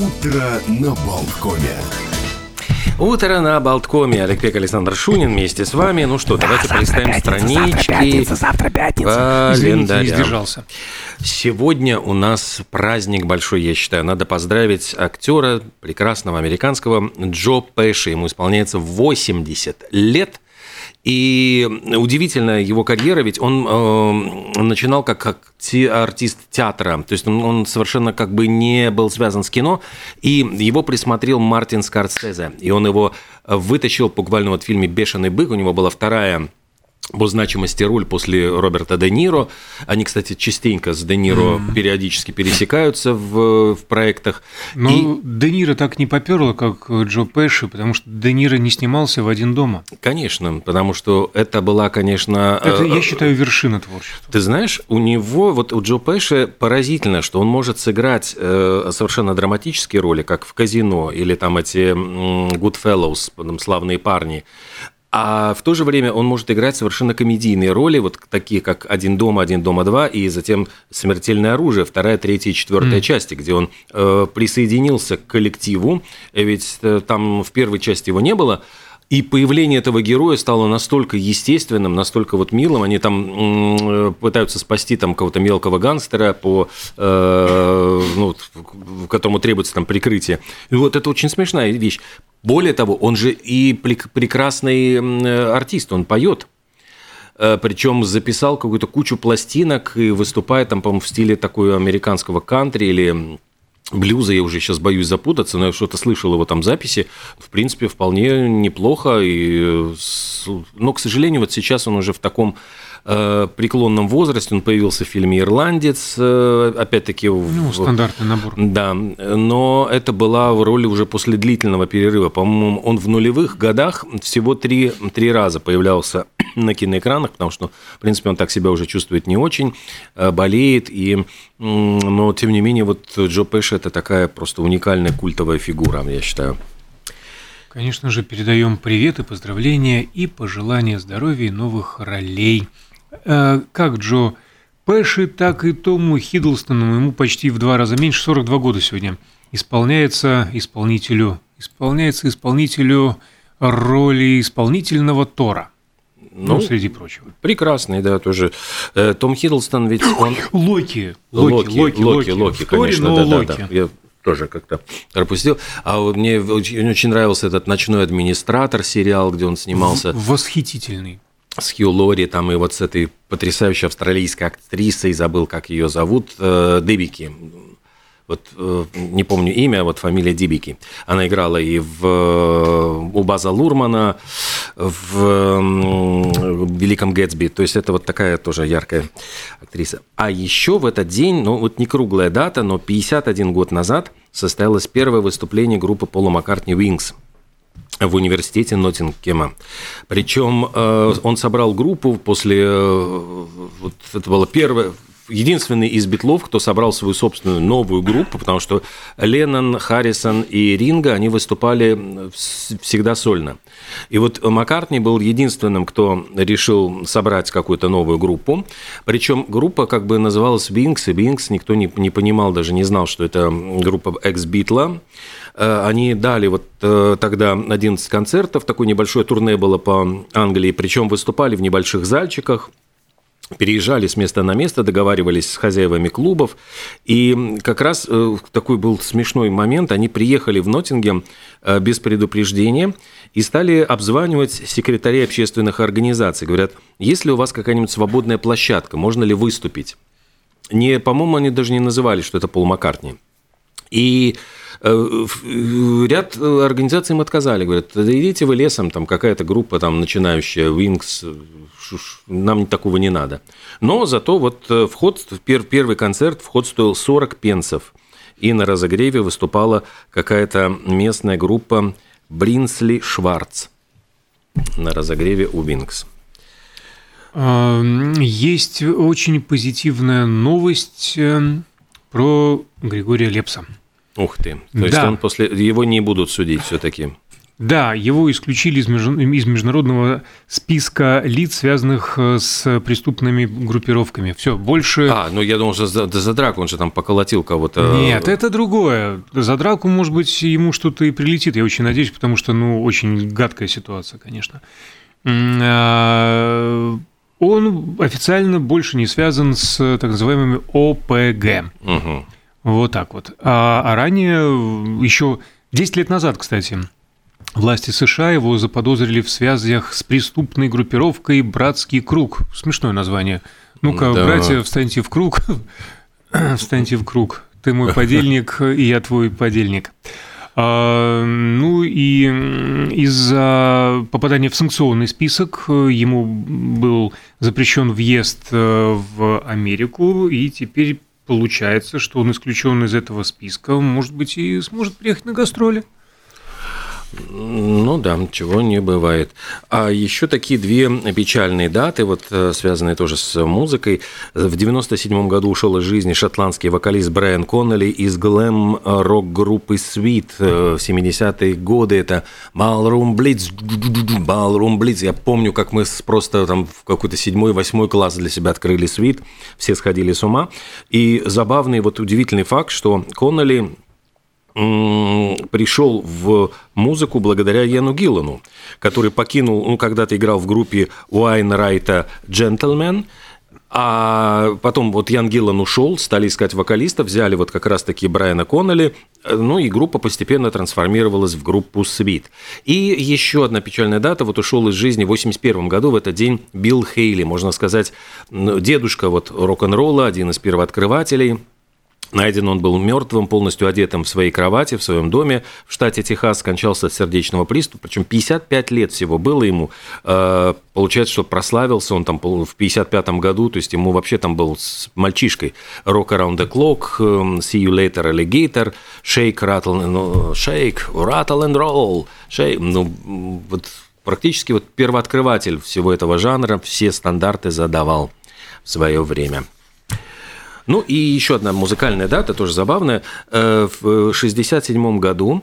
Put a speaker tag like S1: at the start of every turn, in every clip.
S1: Утро на Болткоме.
S2: Утро на Болткоме. Олег Пек, Александр Шунин вместе с вами. Ну что, давайте полистаем странички.
S3: завтра пятница.
S2: Календаря.
S3: Извините, не сдержался.
S2: Сегодня у нас праздник большой, я считаю. Надо поздравить актера прекрасного американского Джо Пэши. Ему исполняется 80 лет. И удивительная его карьера, ведь он э, начинал как, как те, артист театра, то есть он, он совершенно как бы не был связан с кино, и его присмотрел Мартин Скорсезе, и он его вытащил буквально вот в фильме «Бешеный бык», у него была вторая по значимости роль после Роберта Де Ниро. Они, кстати, частенько с Де Ниро mm. периодически пересекаются в, в проектах.
S3: Ну, и... Де Ниро так не поперло, как Джо Пэши, потому что Де Ниро не снимался в один дома.
S2: Конечно, потому что это была, конечно...
S3: Это, я считаю, вершина творчества.
S2: Ты знаешь, у него, вот у Джо Пэши поразительно, что он может сыграть совершенно драматические роли, как в «Казино» или там эти «Goodfellows», там, «Славные парни», а в то же время он может играть совершенно комедийные роли, вот такие как «Один дома», «Один дома два», и затем «Смертельное оружие», вторая, третья и четвертая mm. части, где он э, присоединился к коллективу, ведь э, там в первой части его не было, и появление этого героя стало настолько естественным, настолько вот милым. Они там пытаются спасти там кого-то мелкого гангстера, по, э, ну, которому требуется там прикрытие. И вот это очень смешная вещь. Более того, он же и прекрасный артист, он поет. Э, Причем записал какую-то кучу пластинок и выступает там, по-моему, в стиле такой американского кантри или блюза, я уже сейчас боюсь запутаться, но я что-то слышал его там записи, в принципе, вполне неплохо, и, но, к сожалению, вот сейчас он уже в таком э, преклонном возрасте, он появился в фильме «Ирландец», э, опять-таки...
S3: Ну, стандартный набор.
S2: Да, но это была в роли уже после длительного перерыва. По-моему, он в нулевых годах всего три, три раза появлялся на киноэкранах, потому что, в принципе, он так себя уже чувствует не очень, э, болеет, и, но, тем не менее, вот Джо Пэш – это такая просто уникальная культовая фигура, я считаю.
S3: Конечно же, передаем привет и поздравления и пожелания здоровья и новых ролей. Э, как Джо Пэши, так и Тому Хиддлстону, ему почти в два раза меньше, 42 года сегодня, исполняется исполнителю, исполняется исполнителю роли исполнительного Тора – ну, ну, среди прочего.
S2: Прекрасный, да, тоже. Э, Том Хиддлстон ведь он...
S3: Локи.
S2: Локи, Локи, Локи, Локи, конечно, да, да, да. Я тоже как-то пропустил. А вот мне очень, очень нравился этот «Ночной администратор» сериал, где он снимался.
S3: Восхитительный.
S2: С Хью Лори, там и вот с этой потрясающей австралийской актрисой, забыл, как ее зовут, э, Дебики вот э, не помню имя, вот фамилия Дибики. Она играла и в, э, у База Лурмана, в «Великом Гэтсби». То есть это вот такая тоже яркая актриса. А еще в этот день, ну вот не круглая дата, но 51 год назад состоялось первое выступление группы Пола Маккартни «Wings» в университете Ноттингема. Причем э, он собрал группу после... вот это было первое единственный из битлов, кто собрал свою собственную новую группу, потому что Леннон, Харрисон и Ринга, они выступали всегда сольно. И вот Маккартни был единственным, кто решил собрать какую-то новую группу. Причем группа как бы называлась Wings, и Wings никто не, не понимал, даже не знал, что это группа экс-битла. Э, они дали вот э, тогда 11 концертов, такое небольшое турне было по Англии, причем выступали в небольших зальчиках, переезжали с места на место, договаривались с хозяевами клубов. И как раз э, такой был смешной момент. Они приехали в Ноттингем без предупреждения и стали обзванивать секретарей общественных организаций. Говорят, есть ли у вас какая-нибудь свободная площадка, можно ли выступить? Не, по-моему, они даже не называли, что это Пол Маккартни. И э, ряд организаций им отказали, говорят, да идите вы лесом, там какая-то группа там начинающая, Wings, нам такого не надо. Но зато вот э, вход, первый концерт, вход стоил 40 пенсов. И на разогреве выступала какая-то местная группа Бринсли Шварц на разогреве у Винкс.
S3: А, есть очень позитивная новость э, про Григория Лепса.
S2: Ух ты. То есть да. он после его не будут судить все-таки.
S3: Да, его исключили из международного списка лиц, связанных э, с преступными группировками. Все, больше...
S2: А, ну я думал, что за, за драку он же там поколотил кого-то.
S3: Нет, это другое. За драку, может быть, ему что-то и прилетит, я очень надеюсь, потому что, ну, очень гадкая ситуация, конечно. А, он официально больше не связан с так называемыми ОПГ. Угу. Вот так вот. А, а ранее, еще 10 лет назад, кстати, Власти США его заподозрили в связях с преступной группировкой «Братский круг». Смешное название. Ну-ка, да. братья, встаньте в круг. встаньте в круг. Ты мой подельник, и я твой подельник. А, ну и из-за попадания в санкционный список ему был запрещен въезд э, в Америку, и теперь получается, что он исключен из этого списка, может быть, и сможет приехать на гастроли.
S2: Ну да, чего не бывает. А еще такие две печальные даты, вот э, связанные тоже с музыкой. В 97 году ушел из жизни шотландский вокалист Брайан Коннелли из глэм-рок-группы Sweet э, в 70-е годы. Это Ballroom Blitz, Ballroom Blitz. Я помню, как мы просто там в какой-то седьмой, восьмой класс для себя открыли Sweet, все сходили с ума. И забавный, вот удивительный факт, что Коннелли пришел в музыку благодаря Яну Гиллану, который покинул, ну, когда-то играл в группе Уайн Райта «Джентльмен», а потом вот Ян Гиллан ушел, стали искать вокалиста, взяли вот как раз-таки Брайана Коннелли, ну и группа постепенно трансформировалась в группу Свит. И еще одна печальная дата, вот ушел из жизни в 81 году, в этот день Билл Хейли, можно сказать, дедушка вот рок-н-ролла, один из первооткрывателей – Найден он был мертвым, полностью одетым в своей кровати, в своем доме в штате Техас, скончался от сердечного приступа, причем 55 лет всего было ему. Э, получается, что прославился он там в 55 году, то есть ему вообще там был с мальчишкой Rock Around the Clock, эм, See You Later Alligator, Shake, Rattle, ну, Shake, Rattle and Roll, Shake, ну, вот практически вот первооткрыватель всего этого жанра, все стандарты задавал в свое время. Ну и еще одна музыкальная дата, тоже забавная. Э, в 1967 году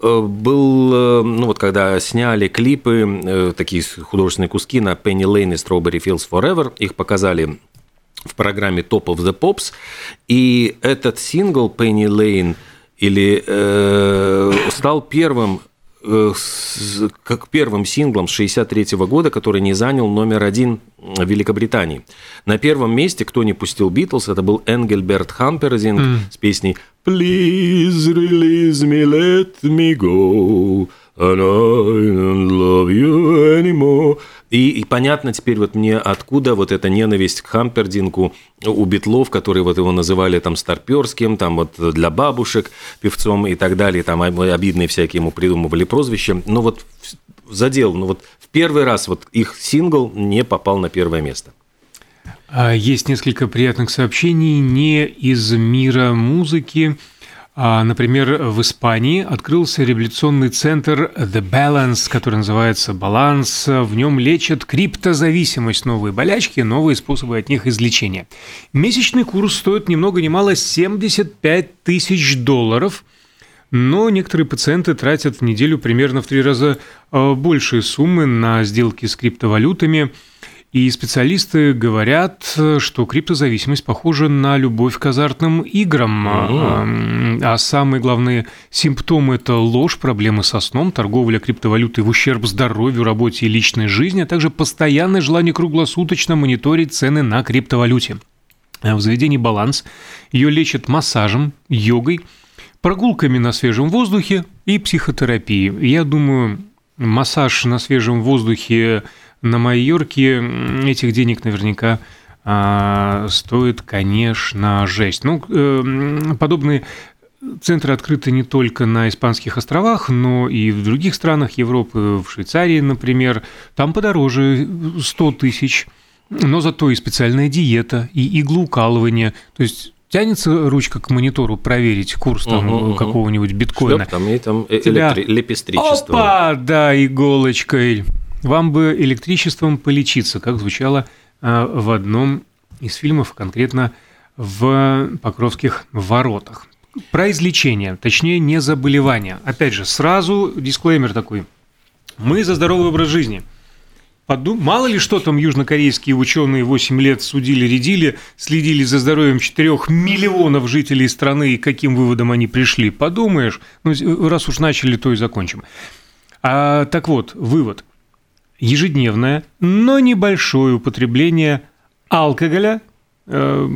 S2: э, был, э, ну вот когда сняли клипы, такие художественные куски на Penny Lane и Strawberry Fields Forever, их показали в программе Top of the Pops, и этот сингл Penny Lane или э, стал первым как первым синглом с 1963 года, который не занял номер один в Великобритании. На первом месте, кто не пустил Битлз, это был Энгельберт Хамперзинг mm. с песней «Please release me, let me go, and I don't love you anymore». И, и понятно теперь вот мне, откуда вот эта ненависть к Хампердинку у Битлов, которые вот его называли там старперским, там вот для бабушек певцом и так далее, там обидные всякие ему придумывали прозвища. Но вот задел, ну вот в первый раз вот их сингл не попал на первое место.
S3: А есть несколько приятных сообщений не из мира музыки. А, например, в Испании открылся реабилитационный центр The Balance, который называется «Баланс». В нем лечат криптозависимость, новые болячки, новые способы от них излечения. Месячный курс стоит ни много ни мало 75 тысяч долларов – но некоторые пациенты тратят в неделю примерно в три раза а, большие суммы на сделки с криптовалютами – и специалисты говорят, что криптозависимость похожа на любовь к азартным играм. А, а самые главные симптомы – это ложь, проблемы со сном, торговля криптовалютой в ущерб здоровью, работе и личной жизни, а также постоянное желание круглосуточно мониторить цены на криптовалюте. В заведении «Баланс» ее лечат массажем, йогой, прогулками на свежем воздухе и психотерапией. Я думаю, массаж на свежем воздухе – на Майорке этих денег наверняка а, стоит, конечно, жесть. Ну, э, подобные центры открыты не только на Испанских островах, но и в других странах Европы, в Швейцарии, например. Там подороже 100 тысяч, но зато и специальная диета, и иглоукалывание. То есть тянется ручка к монитору проверить курс там угу, какого-нибудь биткоина.
S2: Шлеп, там и там электри... Тебя... лепестричество.
S3: Опа, да, иголочкой. Вам бы электричеством полечиться, как звучало а, в одном из фильмов, конкретно в «Покровских воротах». про излечение, точнее, не заболевание. Опять же, сразу дисклеймер такой. Мы за здоровый образ жизни. Подум... Мало ли что там южнокорейские ученые 8 лет судили, рядили, следили за здоровьем 4 миллионов жителей страны и каким выводом они пришли. Подумаешь, ну, раз уж начали, то и закончим. А, так вот, вывод. Ежедневное, но небольшое употребление алкоголя, э,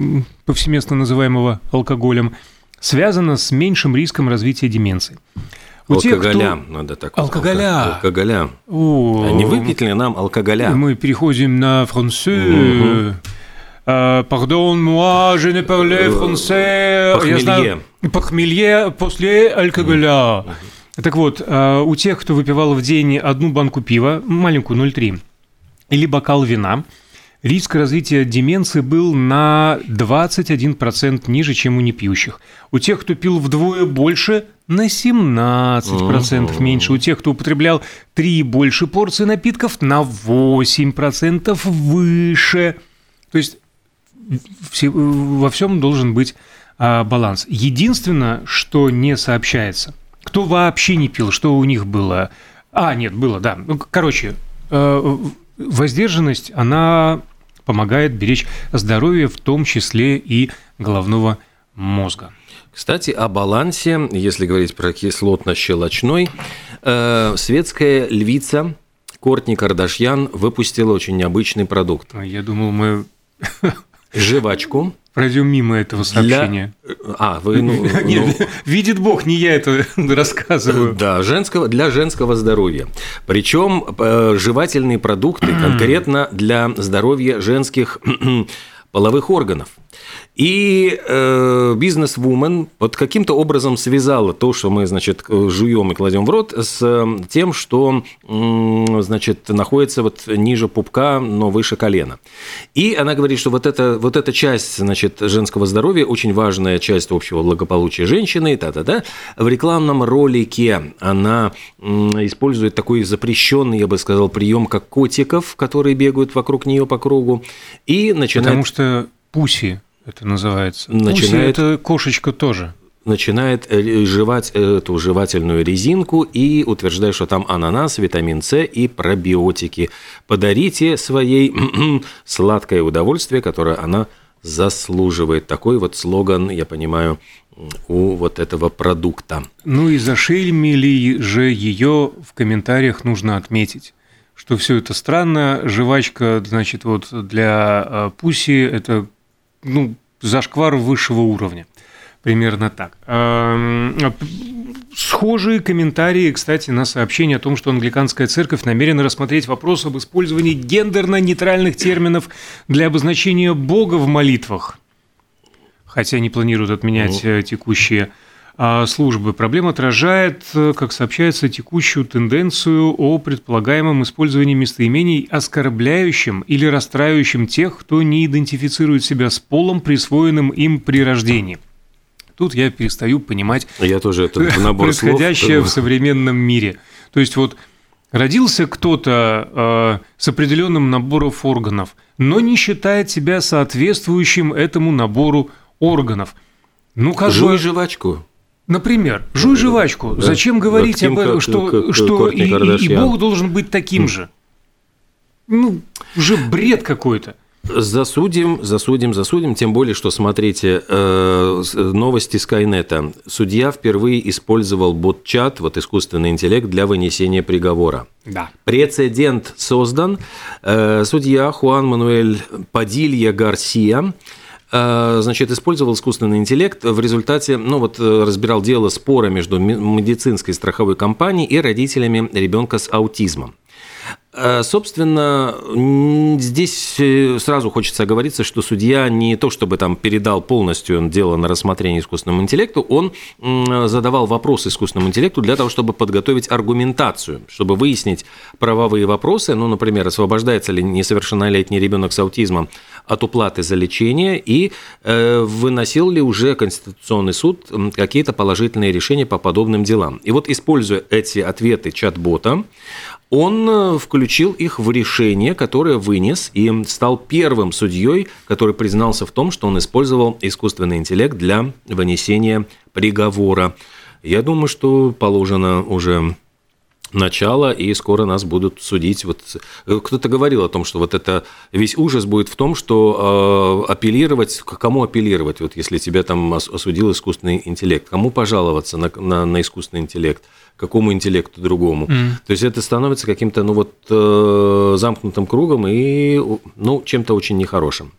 S3: повсеместно называемого алкоголем, связано с меньшим риском развития деменции.
S2: У алкоголя, тех, кто... надо так
S3: Алкоголя.
S2: Алкоголя. О, а не выпить ли нам алкоголя?
S3: Мы переходим на француз. Пардон, moi, je ne parlais français.
S2: Похмелье.
S3: Похмелье после алкоголя. Так вот, а, у тех, кто выпивал в день одну банку пива, маленькую 0,3, или бокал вина, риск развития деменции был на 21% ниже, чем у непьющих. У тех, кто пил вдвое больше, на 17% меньше. У тех, кто употреблял 3 больше порции напитков, на 8% выше. То есть во всем должен быть а, баланс. Единственное, что не сообщается, кто вообще не пил, что у них было. А, нет, было, да. Ну, короче, э, воздержанность, она помогает беречь здоровье, в том числе и головного мозга.
S2: Кстати, о балансе, если говорить про кислотно-щелочной, э, светская львица Кортни Кардашьян выпустила очень необычный продукт.
S3: Я думал, мы...
S2: Жвачку.
S3: Пройдем мимо этого сообщения.
S2: Для... А, вы... Ну,
S3: Нет, ну... Видит Бог, не я это рассказываю.
S2: Да, женского, для женского здоровья. Причем э, жевательные продукты конкретно для здоровья женских половых органов. И э, бизнес-вумен вот каким-то образом связала то, что мы, значит, жуем и кладем в рот, с тем, что, значит, находится вот ниже пупка, но выше колена. И она говорит, что вот эта, вот эта часть, значит, женского здоровья, очень важная часть общего благополучия женщины, та-та-та, в рекламном ролике она использует такой запрещенный, я бы сказал, прием, как котиков, которые бегают вокруг нее по кругу, и начинает...
S3: Потому что пуси это называется. Начинает... Пусть это кошечка тоже
S2: начинает э, жевать эту жевательную резинку и утверждает, что там ананас, витамин С и пробиотики. Подарите своей сладкое удовольствие, которое она заслуживает. Такой вот слоган, я понимаю, у вот этого продукта.
S3: Ну и зашельмили же ее в комментариях нужно отметить что все это странно, жвачка, значит, вот для э, пуси это ну, зашквар высшего уровня. Примерно так. Схожие комментарии, кстати, на сообщение о том, что англиканская церковь намерена рассмотреть вопрос об использовании гендерно-нейтральных терминов для обозначения Бога в молитвах. Хотя не планируют отменять ну. Э, текущие службы. Проблема отражает, э, как сообщается, текущую тенденцию о предполагаемом использовании местоимений, оскорбляющим или расстраивающим тех, кто не идентифицирует себя с полом, присвоенным им при рождении. Тут я перестаю понимать
S2: я тоже это
S3: набор происходящее слов, в современном мире. То есть вот родился кто-то э, с определенным набором органов, но не считает себя соответствующим этому набору органов.
S2: Ну, как Жуй бы... жвачку.
S3: Например, жуй жвачку. Да. Зачем говорить об этом, что, как, что и, и Бог должен быть таким же? Ну, уже бред какой-то.
S2: Засудим, засудим, засудим. Тем более, что, смотрите, э, новости Скайнета. Судья впервые использовал бот-чат, вот искусственный интеллект, для вынесения приговора.
S3: Да.
S2: Прецедент создан. Э, судья Хуан Мануэль Падилья Гарсия Э, значит, использовал искусственный интеллект. В результате, ну вот, э, разбирал дело спора между медицинской страховой компанией и родителями ребенка с аутизмом. Э, собственно, здесь э, сразу хочется оговориться, что судья не то чтобы там передал полностью дело на рассмотрение искусственному интеллекту, он задавал вопросы искусственному интеллекту для того, чтобы подготовить аргументацию, чтобы выяснить правовые вопросы, ну, например, освобождается ли несовершеннолетний ребенок с аутизмом от уплаты за лечение и э, выносил ли уже Конституционный суд какие-то положительные решения по подобным делам. И вот, используя эти ответы чат-бота, он э, включил их в решение, которое вынес и стал первым судьей, который признался в том, что он использовал искусственный интеллект для вынесения приговора. Я думаю, что положено уже начало, и скоро нас будут судить. Вот э, кто-то говорил о том, что вот это весь ужас будет в том, что э, апеллировать, к кому апеллировать, вот если тебя там осудил искусственный интеллект, кому пожаловаться на, на, на искусственный интеллект, какому интеллекту другому. Mm. То есть это становится каким-то ну вот э, замкнутым кругом и ну чем-то очень нехорошим.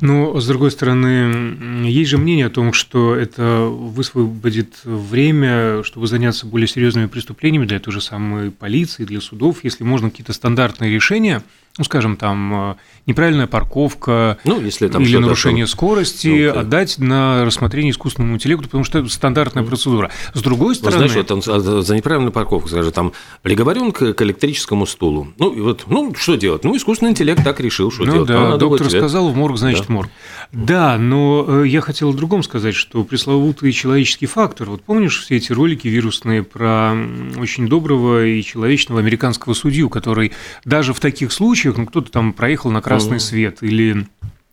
S3: Но, с другой стороны, есть же мнение о том, что это высвободит время, чтобы заняться более серьезными преступлениями. Для той же самой полиции, для судов, если можно какие-то стандартные решения – ну, скажем, там, э, неправильная парковка ну, если там или нарушение то... скорости ну, отдать на рассмотрение искусственному интеллекту, потому что это стандартная процедура. С другой стороны...
S2: Ну, знаешь, вот он за неправильную парковку, скажем, там, приговорен к, к электрическому стулу. Ну, и вот, ну, что делать? Ну, искусственный интеллект так решил, что
S3: ну,
S2: делать.
S3: Да, доктор сказал, в морг, значит, да. морг. Да, но э, я хотел о другом сказать, что пресловутый человеческий фактор. Вот помнишь все эти ролики вирусные про очень доброго и человечного американского судью, который даже в таких случаях случаях, ну, кто-то там проехал на красный свет или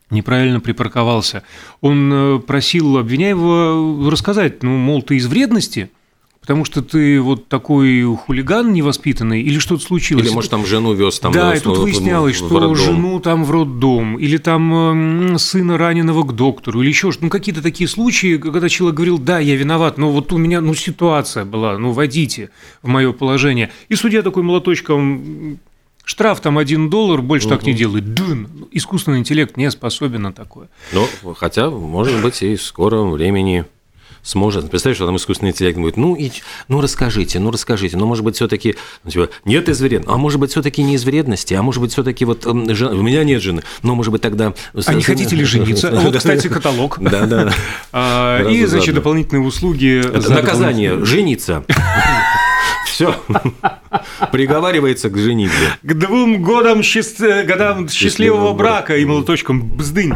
S3: неправильно припарковался, он э, просил обвиняемого рассказать, ну, мол, ты из вредности, потому что ты вот такой хулиган невоспитанный, или что-то случилось.
S2: Или, может, там жену вез там
S3: Да, и тут выяснялось, в, что жену там в роддом, или там сына раненого к доктору, или еще что-то. Ну, какие-то такие случаи, когда человек говорил, да, я виноват, но вот у меня, ну, ситуация была, ну, войдите в мое положение. И судья такой молоточком Штраф там один доллар, больше угу. так не делают. Дын! Искусственный интеллект не способен на такое.
S2: Ну, хотя, может быть, и в скором времени сможет. Представляешь, что там искусственный интеллект будет, ну, и, ну расскажите, ну расскажите, ну, может быть, все-таки ну, типа, нет из вредности, а может быть, все-таки не из вредности, а может быть, все-таки вот жен... у меня нет жены, но может быть тогда.
S3: А не хотите ли жениться? Вот, кстати, каталог.
S2: Да, да.
S3: А, и, значит, дополнительные услуги.
S2: Наказание жениться. Все. Приговаривается к женитьбе.
S3: К двум годам, счаст... годам счастливого брака и молоточком бздынь.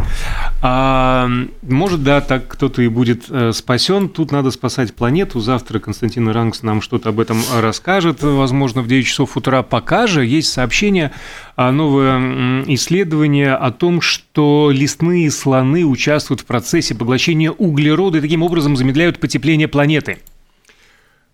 S3: А, может, да, так кто-то и будет э, спасен. Тут надо спасать планету. Завтра Константин Рангс нам что-то об этом расскажет. Возможно, в 9 часов утра пока же есть сообщение, новое исследование о том, что лесные слоны участвуют в процессе поглощения углерода и таким образом замедляют потепление планеты.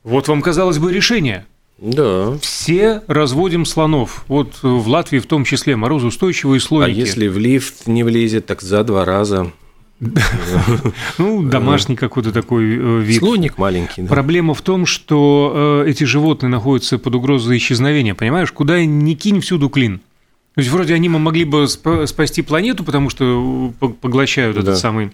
S3: Вот вам, казалось бы, решение.
S2: Да.
S3: Все разводим слонов. Вот в Латвии в том числе морозоустойчивые слоники.
S2: А если в лифт не влезет, так за два раза.
S3: Ну, домашний какой-то такой э, вид.
S2: Слоник маленький. Да.
S3: Проблема в том, что э, эти животные находятся под угрозой исчезновения, понимаешь? Куда ни кинь, всюду клин. То есть, вроде они могли бы спасти планету, потому что э, поглощают этот самый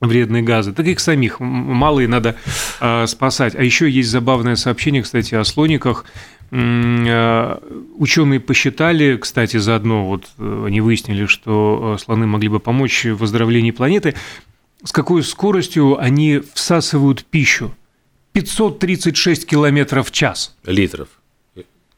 S3: вредные газы, так их самих малые надо э, спасать. А еще есть забавное сообщение, кстати, о слониках. Э, ученые посчитали, кстати, заодно вот э, они выяснили, что э, слоны могли бы помочь в выздоровлении планеты, с какой скоростью они всасывают пищу. 536 километров в час.
S2: Литров.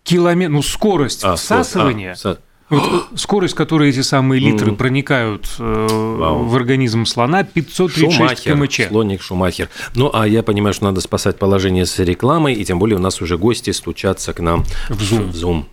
S3: Километр, ну, скорость а, всасывания. А, вот э, скорость, которой эти самые литры mm. проникают э, в организм слона, 536 Шумахер, км/ч.
S2: Слоник Шумахер. Ну, а я понимаю, что надо спасать положение с рекламой, и тем более у нас уже гости стучатся к нам
S3: в Zoom.
S2: В Zoom.